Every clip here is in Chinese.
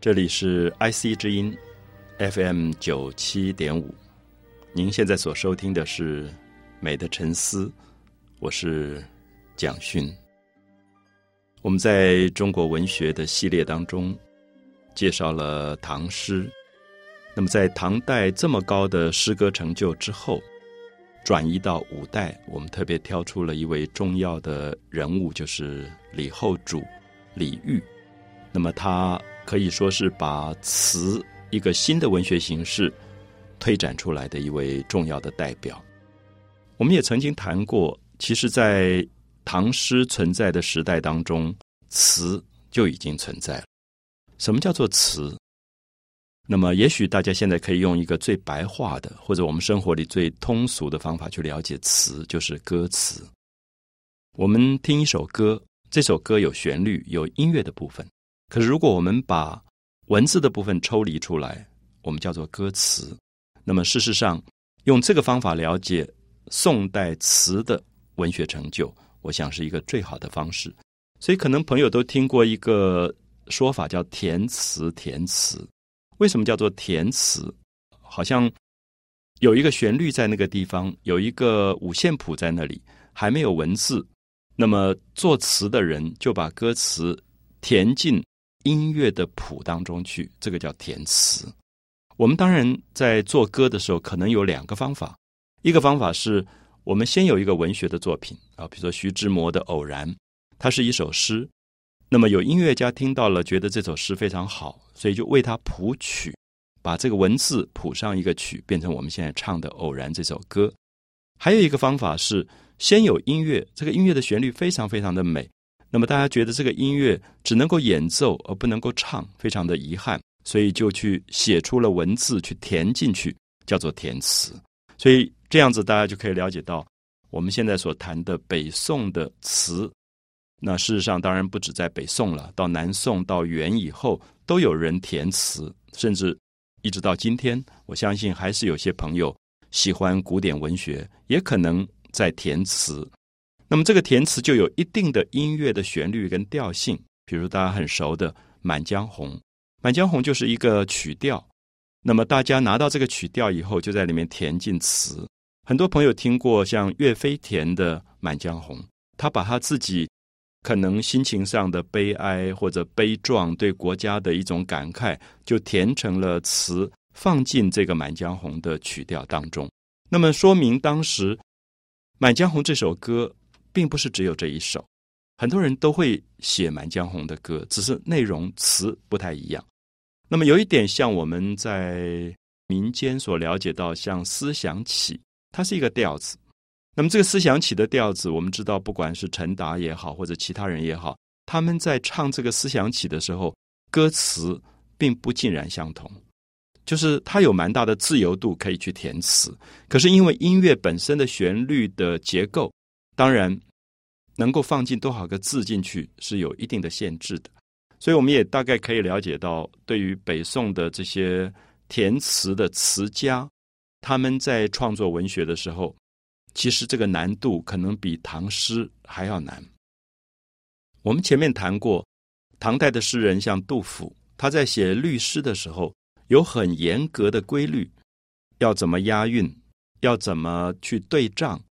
这里是 IC 之音 FM 九七点五，您现在所收听的是《美的沉思》，我是蒋勋。我们在中国文学的系列当中介绍了唐诗，那么在唐代这么高的诗歌成就之后，转移到五代，我们特别挑出了一位重要的人物，就是李后主李煜。那么他可以说是把词一个新的文学形式推展出来的一位重要的代表。我们也曾经谈过，其实，在唐诗存在的时代当中，词就已经存在了。什么叫做词？那么，也许大家现在可以用一个最白话的，或者我们生活里最通俗的方法去了解词，就是歌词。我们听一首歌，这首歌有旋律、有音乐的部分。可是，如果我们把文字的部分抽离出来，我们叫做歌词。那么，事实上，用这个方法了解宋代词的文学成就，我想是一个最好的方式。所以，可能朋友都听过一个说法，叫填词。填词为什么叫做填词？好像有一个旋律在那个地方，有一个五线谱在那里，还没有文字。那么，作词的人就把歌词填进。音乐的谱当中去，这个叫填词。我们当然在做歌的时候，可能有两个方法。一个方法是我们先有一个文学的作品啊，比如说徐志摩的《偶然》，它是一首诗。那么有音乐家听到了，觉得这首诗非常好，所以就为它谱曲，把这个文字谱上一个曲，变成我们现在唱的《偶然》这首歌。还有一个方法是先有音乐，这个音乐的旋律非常非常的美。那么大家觉得这个音乐只能够演奏而不能够唱，非常的遗憾，所以就去写出了文字去填进去，叫做填词。所以这样子大家就可以了解到，我们现在所谈的北宋的词，那事实上当然不止在北宋了，到南宋到元以后都有人填词，甚至一直到今天，我相信还是有些朋友喜欢古典文学，也可能在填词。那么这个填词就有一定的音乐的旋律跟调性，比如大家很熟的《满江红》，《满江红》就是一个曲调。那么大家拿到这个曲调以后，就在里面填进词。很多朋友听过像岳飞填的《满江红》，他把他自己可能心情上的悲哀或者悲壮，对国家的一种感慨，就填成了词，放进这个《满江红》的曲调当中。那么说明当时《满江红》这首歌。并不是只有这一首，很多人都会写《满江红》的歌，只是内容词不太一样。那么有一点像我们在民间所了解到，像思想起，它是一个调子。那么这个思想起的调子，我们知道，不管是陈达也好，或者其他人也好，他们在唱这个思想起的时候，歌词并不尽然相同，就是它有蛮大的自由度可以去填词。可是因为音乐本身的旋律的结构。当然，能够放进多少个字进去是有一定的限制的，所以我们也大概可以了解到，对于北宋的这些填词的词家，他们在创作文学的时候，其实这个难度可能比唐诗还要难。我们前面谈过，唐代的诗人像杜甫，他在写律诗的时候，有很严格的规律，要怎么押韵，要怎么去对仗。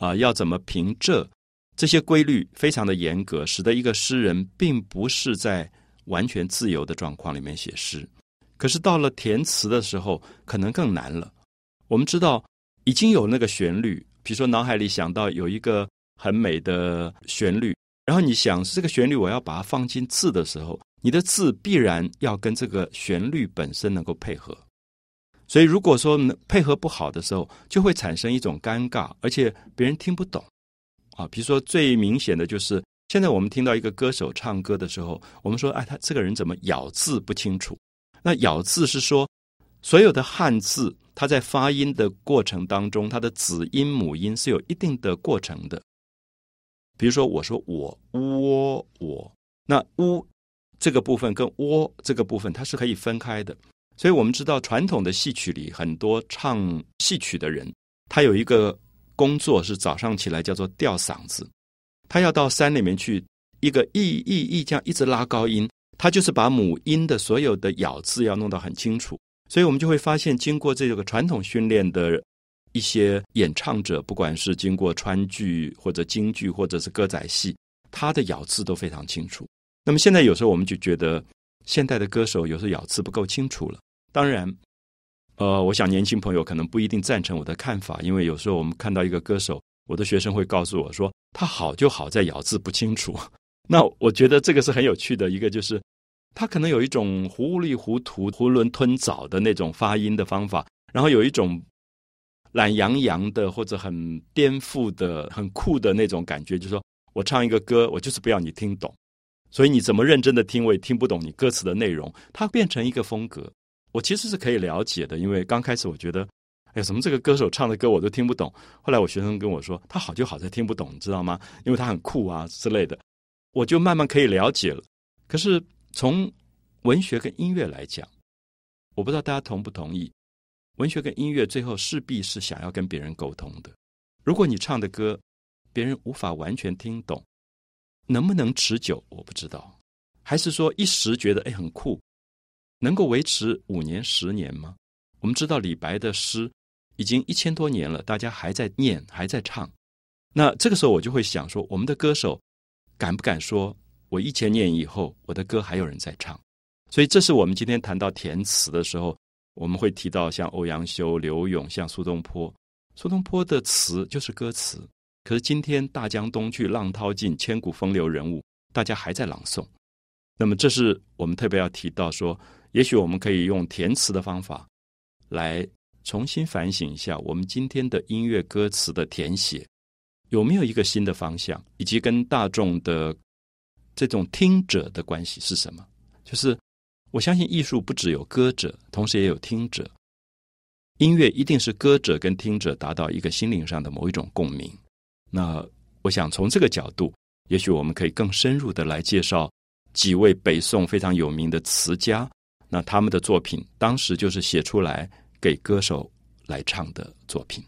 啊，要怎么凭这这些规律非常的严格，使得一个诗人并不是在完全自由的状况里面写诗。可是到了填词的时候，可能更难了。我们知道已经有那个旋律，比如说脑海里想到有一个很美的旋律，然后你想这个旋律我要把它放进字的时候，你的字必然要跟这个旋律本身能够配合。所以，如果说配合不好的时候，就会产生一种尴尬，而且别人听不懂啊。比如说，最明显的就是现在我们听到一个歌手唱歌的时候，我们说：“哎，他这个人怎么咬字不清楚？”那咬字是说，所有的汉字，它在发音的过程当中，它的子音母音是有一定的过程的。比如说，我说“我窝我”，那“乌”这个部分跟“窝”这个部分，它是可以分开的。所以我们知道，传统的戏曲里，很多唱戏曲的人，他有一个工作是早上起来叫做吊嗓子，他要到山里面去，一个一一一这样一直拉高音，他就是把母音的所有的咬字要弄得很清楚，所以我们就会发现，经过这个传统训练的一些演唱者，不管是经过川剧或者京剧或者是歌仔戏，他的咬字都非常清楚。那么现在有时候我们就觉得，现代的歌手有时候咬字不够清楚了。当然，呃，我想年轻朋友可能不一定赞成我的看法，因为有时候我们看到一个歌手，我的学生会告诉我说，他好就好在咬字不清楚。那我觉得这个是很有趣的一个，就是他可能有一种糊里糊涂、囫囵吞枣的那种发音的方法，然后有一种懒洋洋的或者很颠覆的、很酷的那种感觉，就是说我唱一个歌，我就是不要你听懂，所以你怎么认真的听，我也听不懂你歌词的内容。它变成一个风格，我其实是可以了解的，因为刚开始我觉得，哎，什么这个歌手唱的歌我都听不懂。后来我学生跟我说，他好就好在听不懂，你知道吗？因为他很酷啊之类的。我就慢慢可以了解了。可是从文学跟音乐来讲，我不知道大家同不同意，文学跟音乐最后势必是想要跟别人沟通的。如果你唱的歌别人无法完全听懂，能不能持久我不知道。还是说一时觉得哎很酷，能够维持五年十年吗？我们知道李白的诗已经一千多年了，大家还在念还在唱。那这个时候我就会想说，我们的歌手。敢不敢说，我一千年以后，我的歌还有人在唱？所以，这是我们今天谈到填词的时候，我们会提到像欧阳修、刘永，像苏东坡。苏东坡的词就是歌词，可是今天大江东去，浪淘尽，千古风流人物，大家还在朗诵。那么，这是我们特别要提到说，也许我们可以用填词的方法，来重新反省一下我们今天的音乐歌词的填写。有没有一个新的方向，以及跟大众的这种听者的关系是什么？就是我相信艺术不只有歌者，同时也有听者。音乐一定是歌者跟听者达到一个心灵上的某一种共鸣。那我想从这个角度，也许我们可以更深入的来介绍几位北宋非常有名的词家。那他们的作品当时就是写出来给歌手来唱的作品。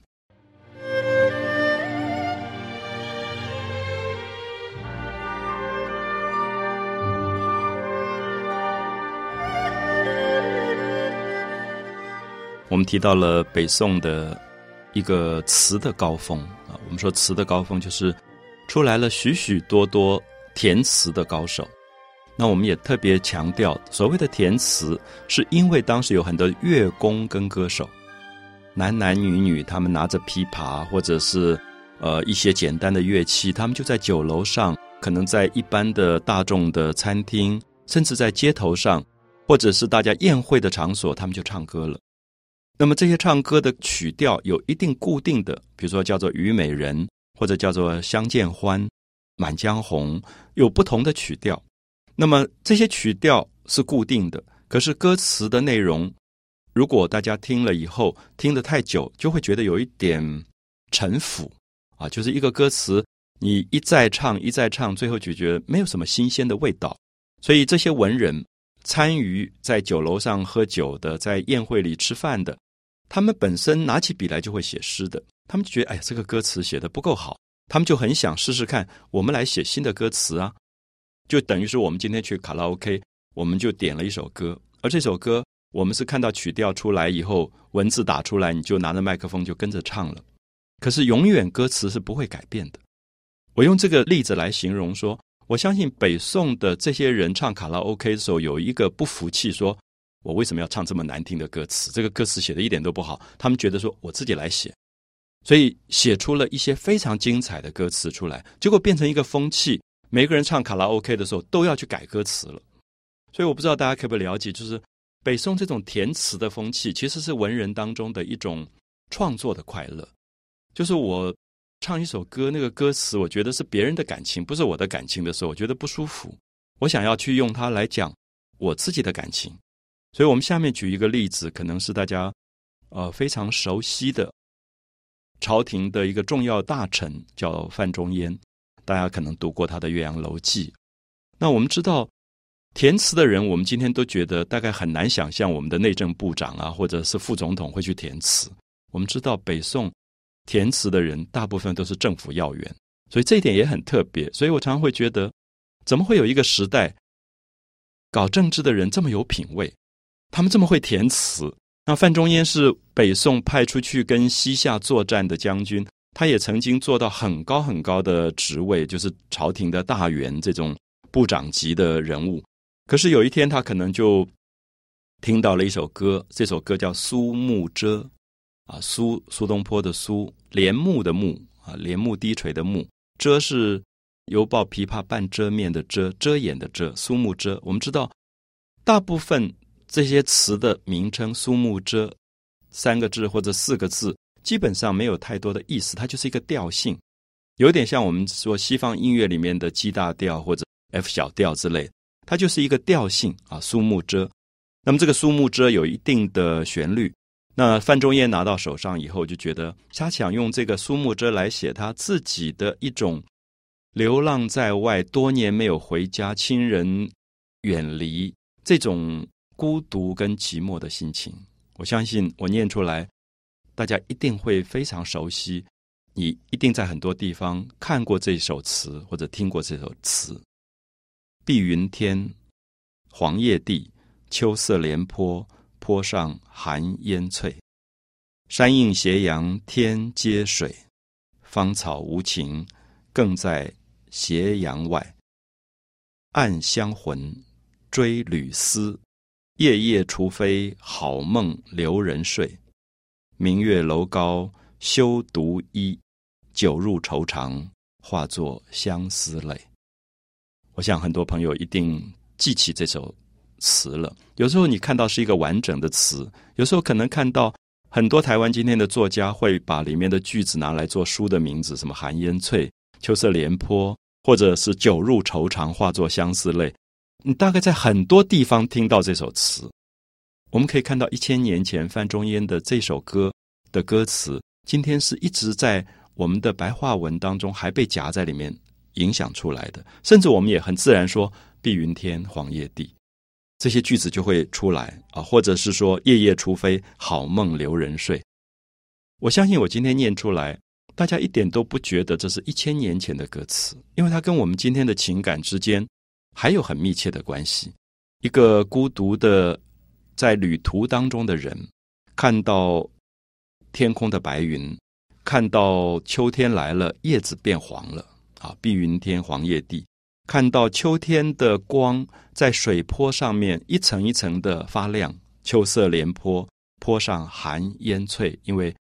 我们提到了北宋的一个词的高峰啊，我们说词的高峰就是出来了许许多多填词的高手。那我们也特别强调，所谓的填词，是因为当时有很多乐工跟歌手，男男女女，他们拿着琵琶或者是呃一些简单的乐器，他们就在酒楼上，可能在一般的大众的餐厅，甚至在街头上，或者是大家宴会的场所，他们就唱歌了。那么这些唱歌的曲调有一定固定的，比如说叫做《虞美人》或者叫做《相见欢》《满江红》，有不同的曲调。那么这些曲调是固定的，可是歌词的内容，如果大家听了以后听得太久，就会觉得有一点陈腐啊，就是一个歌词你一再唱一再唱，最后就觉得没有什么新鲜的味道。所以这些文人参与在酒楼上喝酒的，在宴会里吃饭的。他们本身拿起笔来就会写诗的，他们就觉得哎呀，这个歌词写的不够好，他们就很想试试看，我们来写新的歌词啊，就等于是我们今天去卡拉 OK，我们就点了一首歌，而这首歌我们是看到曲调出来以后，文字打出来，你就拿着麦克风就跟着唱了，可是永远歌词是不会改变的。我用这个例子来形容说，我相信北宋的这些人唱卡拉 OK 的时候，有一个不服气说。我为什么要唱这么难听的歌词？这个歌词写的一点都不好。他们觉得说我自己来写，所以写出了一些非常精彩的歌词出来，结果变成一个风气。每个人唱卡拉 OK 的时候都要去改歌词了。所以我不知道大家可不可以了解，就是北宋这种填词的风气，其实是文人当中的一种创作的快乐。就是我唱一首歌，那个歌词我觉得是别人的感情，不是我的感情的时候，我觉得不舒服。我想要去用它来讲我自己的感情。所以我们下面举一个例子，可能是大家呃非常熟悉的朝廷的一个重要大臣，叫范仲淹。大家可能读过他的《岳阳楼记》。那我们知道填词的人，我们今天都觉得大概很难想象，我们的内政部长啊，或者是副总统会去填词。我们知道北宋填词的人大部分都是政府要员，所以这一点也很特别。所以我常常会觉得，怎么会有一个时代？搞政治的人这么有品味，他们这么会填词。那范仲淹是北宋派出去跟西夏作战的将军，他也曾经做到很高很高的职位，就是朝廷的大员这种部长级的人物。可是有一天，他可能就听到了一首歌，这首歌叫《苏幕遮》，啊，苏苏东坡的苏，帘幕的幕，啊，帘幕低垂的幕，遮是犹抱琵琶半遮面的遮，遮掩的遮，苏幕遮。我们知道，大部分。这些词的名称“苏幕遮”三个字或者四个字，基本上没有太多的意思，它就是一个调性，有点像我们说西方音乐里面的 G 大调或者 F 小调之类，它就是一个调性啊。苏幕遮，那么这个苏幕遮有一定的旋律。那范仲淹拿到手上以后，就觉得他想用这个苏幕遮来写他自己的一种流浪在外多年没有回家，亲人远离这种。孤独跟寂寞的心情，我相信我念出来，大家一定会非常熟悉。你一定在很多地方看过这首词，或者听过这首词。碧云天，黄叶地，秋色连坡，坡上寒烟翠。山映斜阳，天接水，芳草无情，更在斜阳外。暗香魂，追旅思。夜夜除非好梦留人睡，明月楼高休独依，酒入愁肠化作相思泪。我想很多朋友一定记起这首词了。有时候你看到是一个完整的词，有时候可能看到很多台湾今天的作家会把里面的句子拿来做书的名字，什么寒烟翠、秋色连坡，或者是酒入愁肠化作相思泪。你大概在很多地方听到这首词，我们可以看到一千年前范仲淹的这首歌的歌词，今天是一直在我们的白话文当中还被夹在里面影响出来的，甚至我们也很自然说“碧云天，黄叶地”这些句子就会出来啊，或者是说“夜夜除非好梦留人睡”。我相信我今天念出来，大家一点都不觉得这是一千年前的歌词，因为它跟我们今天的情感之间。还有很密切的关系。一个孤独的在旅途当中的人，看到天空的白云，看到秋天来了，叶子变黄了啊，碧云天，黄叶地。看到秋天的光在水坡上面一层一层的发亮，秋色连坡，坡上寒烟翠。因为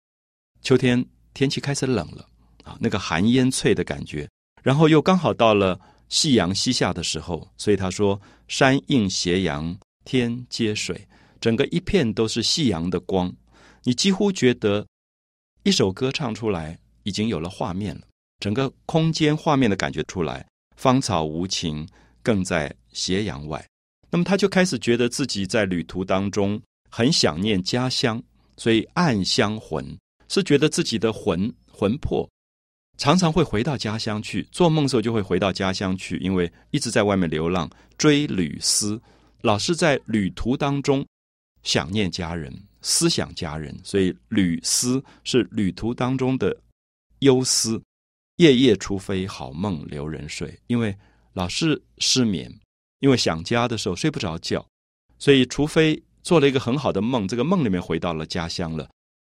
秋天天气开始冷了啊，那个寒烟翠的感觉，然后又刚好到了。夕阳西下的时候，所以他说：“山映斜阳，天接水，整个一片都是夕阳的光。你几乎觉得一首歌唱出来，已经有了画面了，整个空间画面的感觉出来。芳草无情，更在斜阳外。那么他就开始觉得自己在旅途当中很想念家乡，所以暗香魂是觉得自己的魂魂魄。”常常会回到家乡去，做梦时候就会回到家乡去，因为一直在外面流浪，追旅思，老是在旅途当中想念家人，思想家人，所以旅思是旅途当中的忧思。夜夜除非好梦留人睡，因为老是失眠，因为想家的时候睡不着觉，所以除非做了一个很好的梦，这个梦里面回到了家乡了。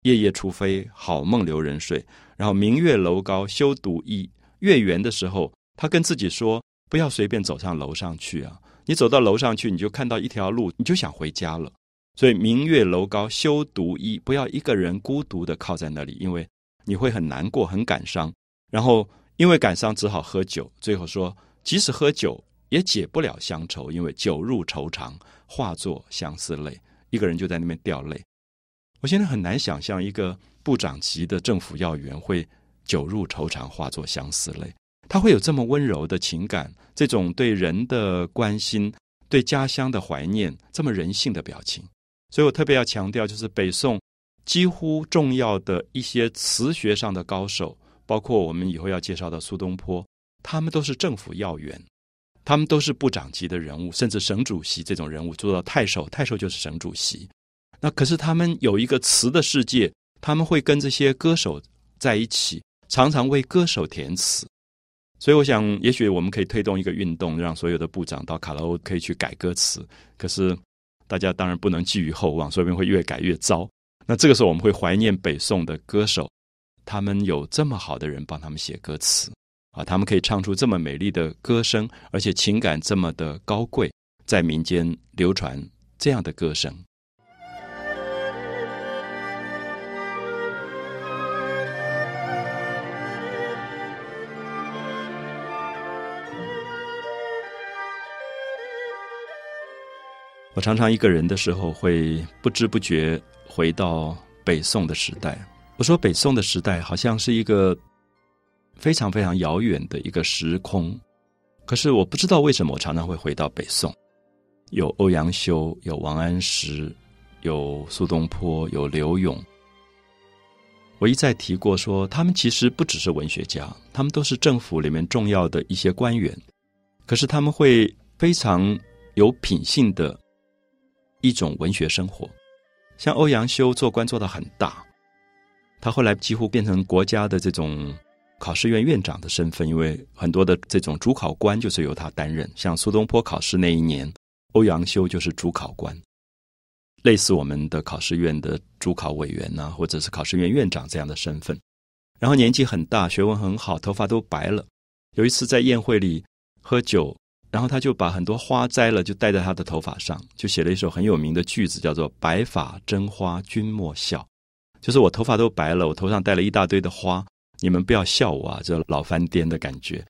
夜夜除非好梦留人睡，然后明月楼高休独倚。月圆的时候，他跟自己说：“不要随便走上楼上去啊！你走到楼上去，你就看到一条路，你就想回家了。所以明月楼高休独倚，不要一个人孤独的靠在那里，因为你会很难过、很感伤。然后因为感伤，只好喝酒。最后说，即使喝酒也解不了乡愁，因为酒入愁肠，化作相思泪。一个人就在那边掉泪。”我现在很难想象一个部长级的政府要员会酒入愁肠，化作相思泪。他会有这么温柔的情感，这种对人的关心、对家乡的怀念，这么人性的表情。所以我特别要强调，就是北宋几乎重要的一些词学上的高手，包括我们以后要介绍的苏东坡，他们都是政府要员，他们都是部长级的人物，甚至省主席这种人物做到太守，太守就是省主席。那可是他们有一个词的世界，他们会跟这些歌手在一起，常常为歌手填词。所以我想，也许我们可以推动一个运动，让所有的部长到卡拉 O 可以去改歌词。可是大家当然不能寄予厚望，说不定会越改越糟。那这个时候我们会怀念北宋的歌手，他们有这么好的人帮他们写歌词啊，他们可以唱出这么美丽的歌声，而且情感这么的高贵，在民间流传这样的歌声。我常常一个人的时候，会不知不觉回到北宋的时代。我说，北宋的时代好像是一个非常非常遥远的一个时空。可是我不知道为什么，我常常会回到北宋。有欧阳修，有王安石，有苏东坡，有刘永。我一再提过，说他们其实不只是文学家，他们都是政府里面重要的一些官员。可是他们会非常有品性的。一种文学生活，像欧阳修做官做到很大，他后来几乎变成国家的这种考试院院长的身份，因为很多的这种主考官就是由他担任。像苏东坡考试那一年，欧阳修就是主考官，类似我们的考试院的主考委员呐，或者是考试院院长这样的身份。然后年纪很大，学问很好，头发都白了。有一次在宴会里喝酒。然后他就把很多花摘了，就戴在他的头发上，就写了一首很有名的句子，叫做“白发真花君莫笑”，就是我头发都白了，我头上戴了一大堆的花，你们不要笑我啊！这老翻颠的感觉。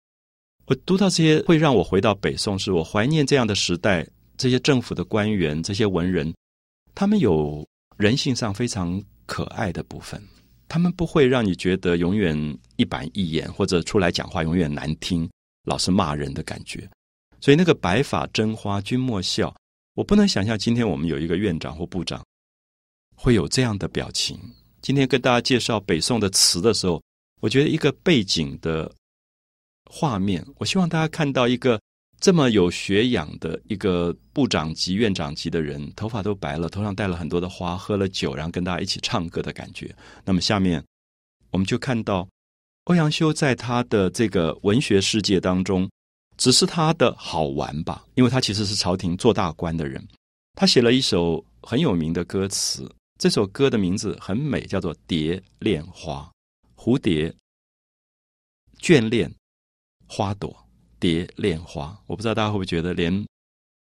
我读到这些，会让我回到北宋，是我怀念这样的时代，这些政府的官员，这些文人，他们有人性上非常可爱的部分，他们不会让你觉得永远一板一眼，或者出来讲话永远难听，老是骂人的感觉。所以那个白发真花君莫笑，我不能想象今天我们有一个院长或部长会有这样的表情。今天跟大家介绍北宋的词的时候，我觉得一个背景的画面，我希望大家看到一个这么有学养的一个部长级、院长级的人，头发都白了，头上戴了很多的花，喝了酒，然后跟大家一起唱歌的感觉。那么下面我们就看到欧阳修在他的这个文学世界当中。只是他的好玩吧，因为他其实是朝廷做大官的人。他写了一首很有名的歌词，这首歌的名字很美，叫做《蝶恋花》。蝴蝶眷恋花朵，蝶恋花。我不知道大家会不会觉得，连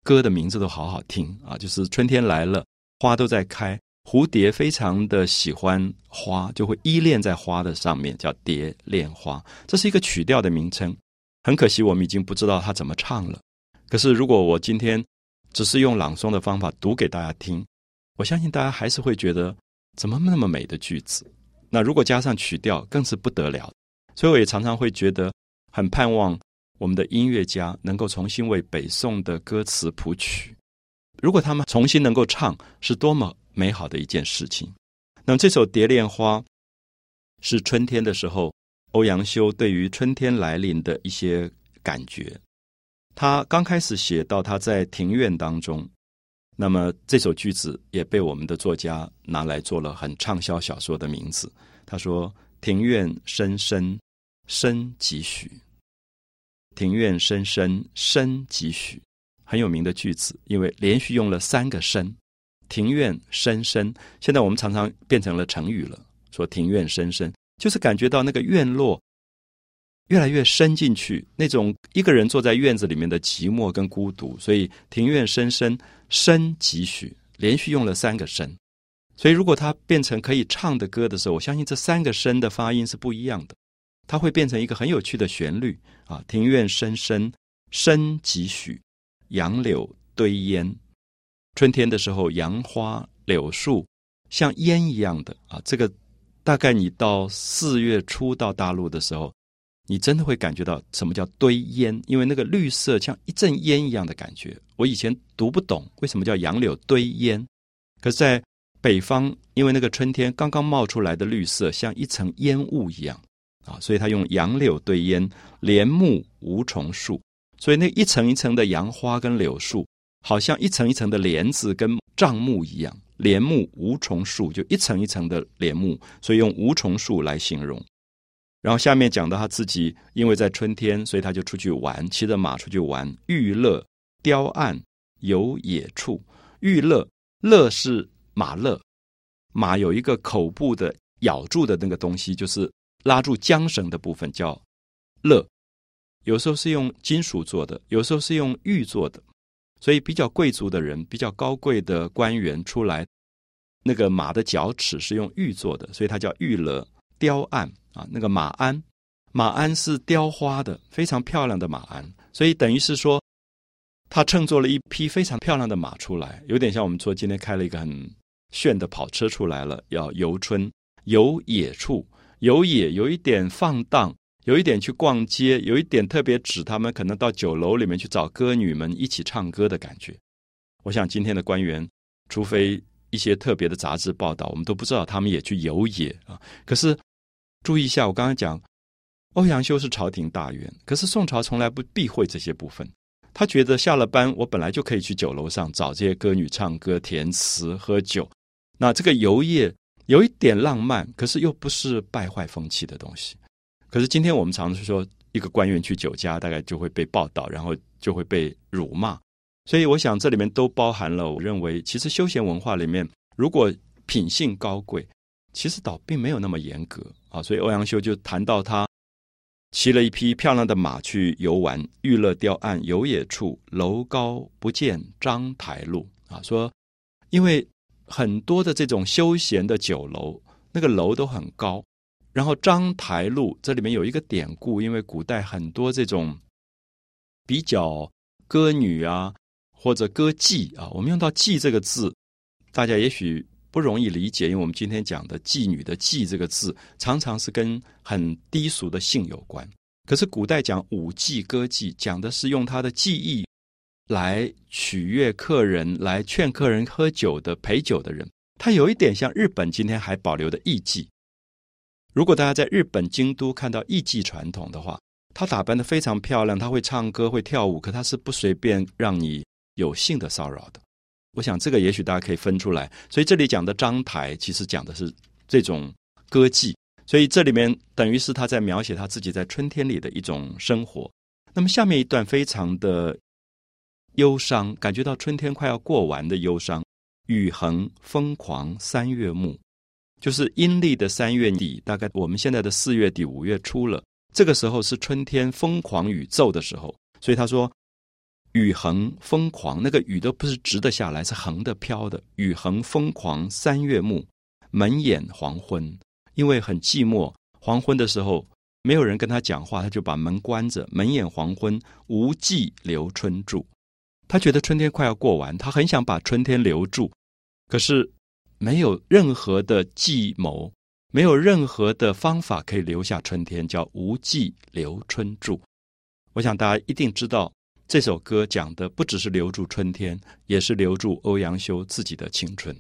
歌的名字都好好听啊！就是春天来了，花都在开，蝴蝶非常的喜欢花，就会依恋在花的上面，叫蝶恋花。这是一个曲调的名称。很可惜，我们已经不知道他怎么唱了。可是，如果我今天只是用朗诵的方法读给大家听，我相信大家还是会觉得怎么那么美的句子。那如果加上曲调，更是不得了。所以，我也常常会觉得很盼望我们的音乐家能够重新为北宋的歌词谱曲。如果他们重新能够唱，是多么美好的一件事情。那么，这首《蝶恋花》是春天的时候。欧阳修对于春天来临的一些感觉，他刚开始写到他在庭院当中，那么这首句子也被我们的作家拿来做了很畅销小说的名字。他说：“庭院深深深几许？庭院深深深几许？”很有名的句子，因为连续用了三个深。庭院深深，现在我们常常变成了成语了，说庭院深深。就是感觉到那个院落越来越深进去，那种一个人坐在院子里面的寂寞跟孤独，所以庭院深深深几许，连续用了三个深。所以如果它变成可以唱的歌的时候，我相信这三个深的发音是不一样的，它会变成一个很有趣的旋律啊！庭院深深深几许，杨柳堆烟。春天的时候，杨花柳树像烟一样的啊，这个。大概你到四月初到大陆的时候，你真的会感觉到什么叫堆烟，因为那个绿色像一阵烟一样的感觉。我以前读不懂为什么叫杨柳堆烟，可是在北方，因为那个春天刚刚冒出来的绿色像一层烟雾一样啊，所以他用杨柳堆烟，莲木无重树，所以那一层一层的杨花跟柳树，好像一层一层的帘子跟帐幕一样。帘幕无重树，就一层一层的帘幕，所以用无重树来形容。然后下面讲到他自己，因为在春天，所以他就出去玩，骑着马出去玩，娱乐、雕案、游野处。娱乐，乐是马乐，马有一个口部的咬住的那个东西，就是拉住缰绳的部分，叫乐。有时候是用金属做的，有时候是用玉做的，所以比较贵族的人、比较高贵的官员出来，那个马的脚齿是用玉做的，所以它叫玉勒雕案啊。那个马鞍，马鞍是雕花的，非常漂亮的马鞍，所以等于是说，他乘坐了一匹非常漂亮的马出来，有点像我们说今天开了一个很炫的跑车出来了，要游春游野处，游野有一点放荡。有一点去逛街，有一点特别指他们可能到酒楼里面去找歌女们一起唱歌的感觉。我想今天的官员，除非一些特别的杂志报道，我们都不知道他们也去游野啊。可是注意一下，我刚刚讲欧阳修是朝廷大员，可是宋朝从来不避讳这些部分。他觉得下了班，我本来就可以去酒楼上找这些歌女唱歌、填词、喝酒。那这个游业有一点浪漫，可是又不是败坏风气的东西。可是今天我们常是说，一个官员去酒家，大概就会被报道，然后就会被辱骂。所以我想这里面都包含了，我认为其实休闲文化里面，如果品性高贵，其实倒并没有那么严格啊。所以欧阳修就谈到他骑了一匹漂亮的马去游玩，娱乐雕岸游野处，楼高不见章台路啊。说因为很多的这种休闲的酒楼，那个楼都很高。然后章台路这里面有一个典故，因为古代很多这种比较歌女啊，或者歌妓啊，我们用到“妓”这个字，大家也许不容易理解，因为我们今天讲的妓女的“妓”这个字，常常是跟很低俗的性有关。可是古代讲舞妓、歌妓，讲的是用他的技艺来取悦客人，来劝客人喝酒的陪酒的人。他有一点像日本今天还保留的艺妓。如果大家在日本京都看到艺妓传统的话，她打扮的非常漂亮，她会唱歌会跳舞，可她是不随便让你有性的骚扰的。我想这个也许大家可以分出来。所以这里讲的章台，其实讲的是这种歌妓。所以这里面等于是他在描写他自己在春天里的一种生活。那么下面一段非常的忧伤，感觉到春天快要过完的忧伤。雨横风狂三月暮。就是阴历的三月底，大概我们现在的四月底五月初了。这个时候是春天疯狂雨骤的时候，所以他说雨横疯狂，那个雨都不是直的下来，是横的飘的。雨横疯狂三月暮，门掩黄昏，因为很寂寞，黄昏的时候没有人跟他讲话，他就把门关着。门掩黄昏，无计留春住。他觉得春天快要过完，他很想把春天留住，可是。没有任何的计谋，没有任何的方法可以留下春天，叫无计留春住。我想大家一定知道，这首歌讲的不只是留住春天，也是留住欧阳修自己的青春。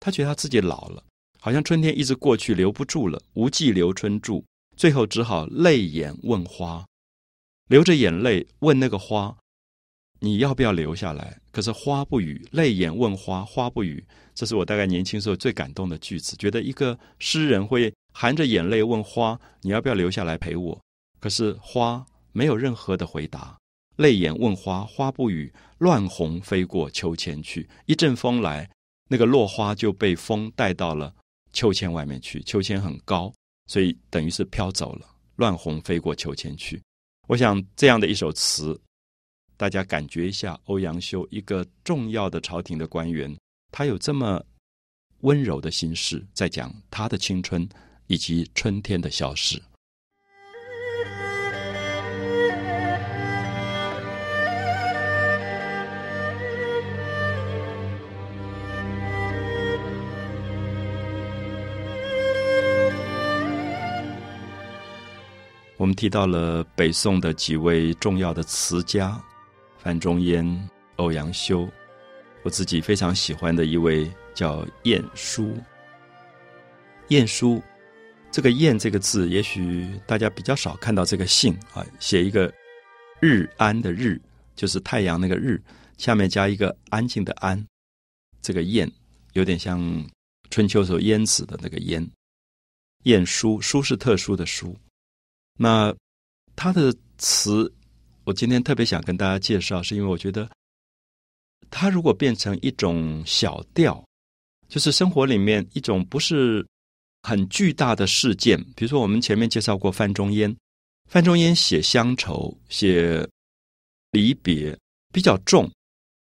他觉得他自己老了，好像春天一直过去，留不住了，无计留春住，最后只好泪眼问花，流着眼泪问那个花。你要不要留下来？可是花不语，泪眼问花，花不语。这是我大概年轻时候最感动的句子，觉得一个诗人会含着眼泪问花：“你要不要留下来陪我？”可是花没有任何的回答。泪眼问花，花不语。乱红飞过秋千去，一阵风来，那个落花就被风带到了秋千外面去。秋千很高，所以等于是飘走了。乱红飞过秋千去。我想这样的一首词。大家感觉一下，欧阳修一个重要的朝廷的官员，他有这么温柔的心事，在讲他的青春以及春天的消逝。我们提到了北宋的几位重要的词家。范仲淹、欧阳修，我自己非常喜欢的一位叫晏殊。晏殊，这个“晏”这个字，也许大家比较少看到这个姓啊，写一个“日安”的“日”，就是太阳那个“日”，下面加一个安静的“安”。这个“晏”有点像春秋时候晏子的那个“晏”。晏殊，殊是特殊的“殊”。那他的词，我今天特别想跟大家介绍，是因为我觉得，他如果变成一种小调，就是生活里面一种不是很巨大的事件，比如说我们前面介绍过范仲淹，范仲淹写乡愁、写离别比较重，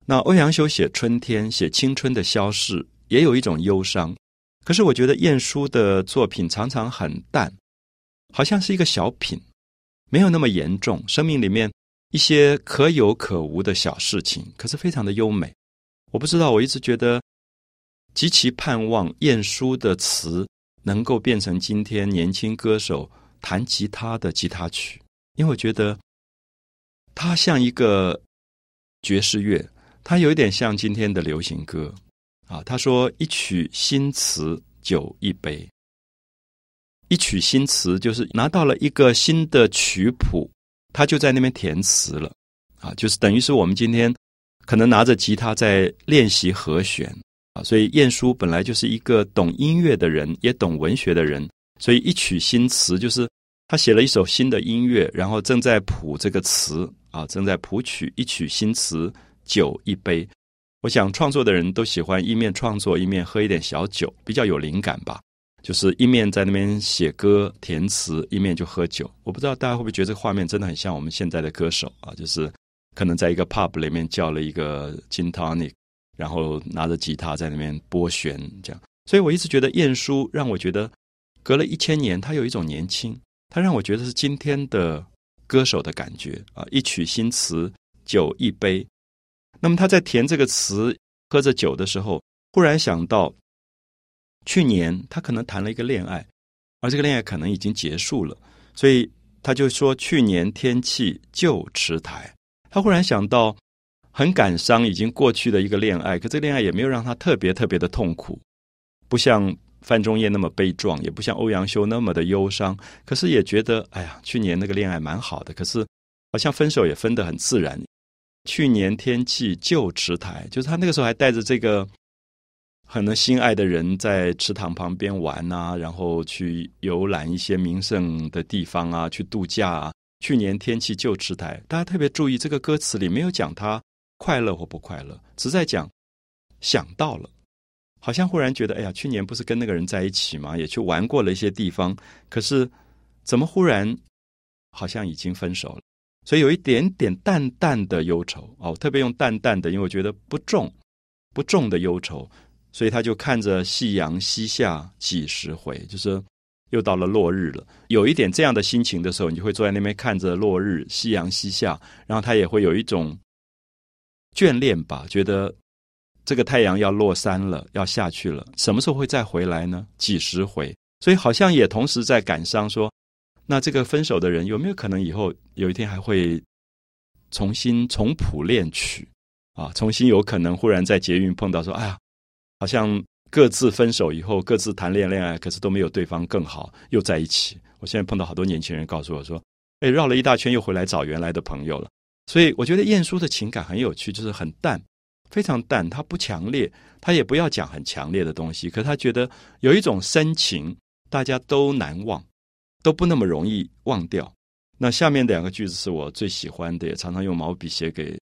那欧阳修写春天、写青春的消逝，也有一种忧伤。可是我觉得晏殊的作品常常很淡。好像是一个小品，没有那么严重。生命里面一些可有可无的小事情，可是非常的优美。我不知道，我一直觉得极其盼望晏殊的词能够变成今天年轻歌手弹吉他的吉他曲，因为我觉得它像一个爵士乐，它有一点像今天的流行歌啊。他说：“一曲新词酒一杯。”一曲新词，就是拿到了一个新的曲谱，他就在那边填词了，啊，就是等于是我们今天可能拿着吉他在练习和弦啊。所以晏殊本来就是一个懂音乐的人，也懂文学的人，所以一曲新词就是他写了一首新的音乐，然后正在谱这个词啊，正在谱曲一曲新词，酒一杯。我想创作的人都喜欢一面创作一面喝一点小酒，比较有灵感吧。就是一面在那边写歌填词，一面就喝酒。我不知道大家会不会觉得这个画面真的很像我们现在的歌手啊？就是可能在一个 pub 里面叫了一个 gin tonic，然后拿着吉他在那边拨弦这样。所以我一直觉得晏殊让我觉得隔了一千年，他有一种年轻，他让我觉得是今天的歌手的感觉啊！一曲新词酒一杯，那么他在填这个词喝着酒的时候，忽然想到。去年他可能谈了一个恋爱，而这个恋爱可能已经结束了，所以他就说去年天气旧池台。他忽然想到，很感伤，已经过去的一个恋爱，可这个恋爱也没有让他特别特别的痛苦，不像范仲淹那么悲壮，也不像欧阳修那么的忧伤。可是也觉得，哎呀，去年那个恋爱蛮好的，可是好像分手也分得很自然。去年天气旧池台，就是他那个时候还带着这个。可能心爱的人在池塘旁边玩啊，然后去游览一些名胜的地方啊，去度假啊。去年天气旧池台，大家特别注意，这个歌词里没有讲他快乐或不快乐，只在讲想到了，好像忽然觉得，哎呀，去年不是跟那个人在一起吗？也去玩过了一些地方，可是怎么忽然好像已经分手了？所以有一点点淡淡的忧愁哦，特别用淡淡的，因为我觉得不重不重的忧愁。所以他就看着夕阳西下几十回，就是又到了落日了。有一点这样的心情的时候，你就会坐在那边看着落日、夕阳西下，然后他也会有一种眷恋吧，觉得这个太阳要落山了，要下去了，什么时候会再回来呢？几十回，所以好像也同时在感伤，说那这个分手的人有没有可能以后有一天还会重新重谱恋曲啊？重新有可能忽然在捷运碰到，说哎呀。好像各自分手以后，各自谈恋爱恋爱，可是都没有对方更好，又在一起。我现在碰到好多年轻人告诉我说：“哎，绕了一大圈又回来找原来的朋友了。”所以我觉得晏殊的情感很有趣，就是很淡，非常淡，他不强烈，他也不要讲很强烈的东西，可他觉得有一种深情，大家都难忘，都不那么容易忘掉。那下面两个句子是我最喜欢的，也常常用毛笔写给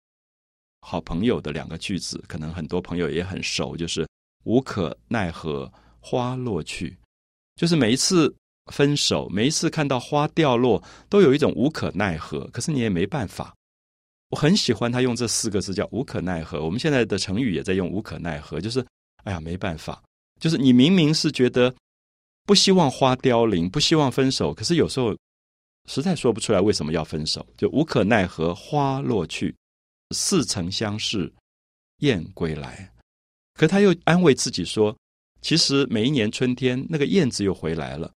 好朋友的两个句子，可能很多朋友也很熟，就是。无可奈何花落去，就是每一次分手，每一次看到花掉落，都有一种无可奈何。可是你也没办法。我很喜欢他用这四个字叫“无可奈何”。我们现在的成语也在用“无可奈何”，就是哎呀没办法。就是你明明是觉得不希望花凋零，不希望分手，可是有时候实在说不出来为什么要分手，就无可奈何花落去，似曾相识燕归来。可他又安慰自己说：“其实每一年春天，那个燕子又回来了，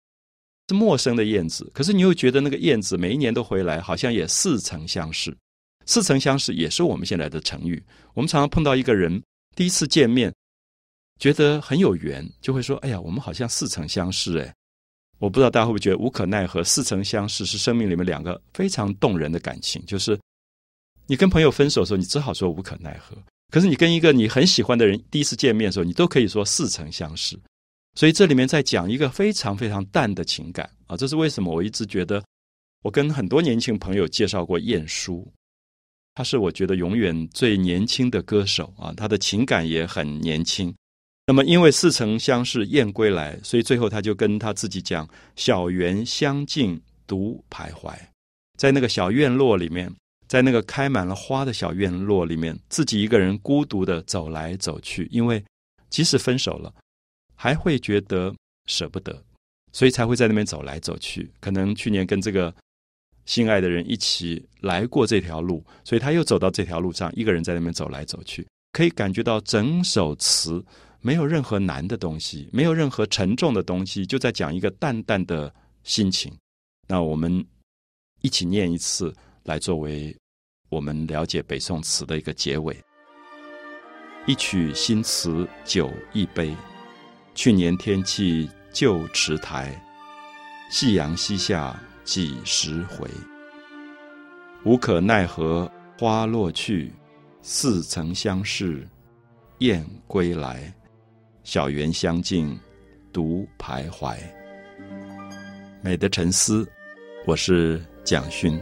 是陌生的燕子。可是你又觉得那个燕子每一年都回来，好像也似曾相识。似曾相识也是我们现在的成语。我们常常碰到一个人，第一次见面，觉得很有缘，就会说：‘哎呀，我们好像似曾相识。’哎，我不知道大家会不会觉得无可奈何。似曾相识是生命里面两个非常动人的感情，就是你跟朋友分手的时候，你只好说无可奈何。”可是你跟一个你很喜欢的人第一次见面的时候，你都可以说似曾相识，所以这里面在讲一个非常非常淡的情感啊，这是为什么我一直觉得我跟很多年轻朋友介绍过晏殊，他是我觉得永远最年轻的歌手啊，他的情感也很年轻。那么因为似曾相识燕归来，所以最后他就跟他自己讲：“小园香径独徘徊。”在那个小院落里面，在那个开满了花的小院落里面，自己一个人孤独的走来走去，因为即使分手了，还会觉得舍不得，所以才会在那边走来走去。可能去年跟这个心爱的人一起来过这条路，所以他又走到这条路上，一个人在那边走来走去，可以感觉到整首词。没有任何难的东西，没有任何沉重的东西，就在讲一个淡淡的心情。那我们一起念一次，来作为我们了解北宋词的一个结尾。一曲新词酒一杯，去年天气旧池台，夕阳西下几时回？无可奈何花落去，似曾相识燕归来。小园香径独徘徊，美的沉思。我是蒋勋。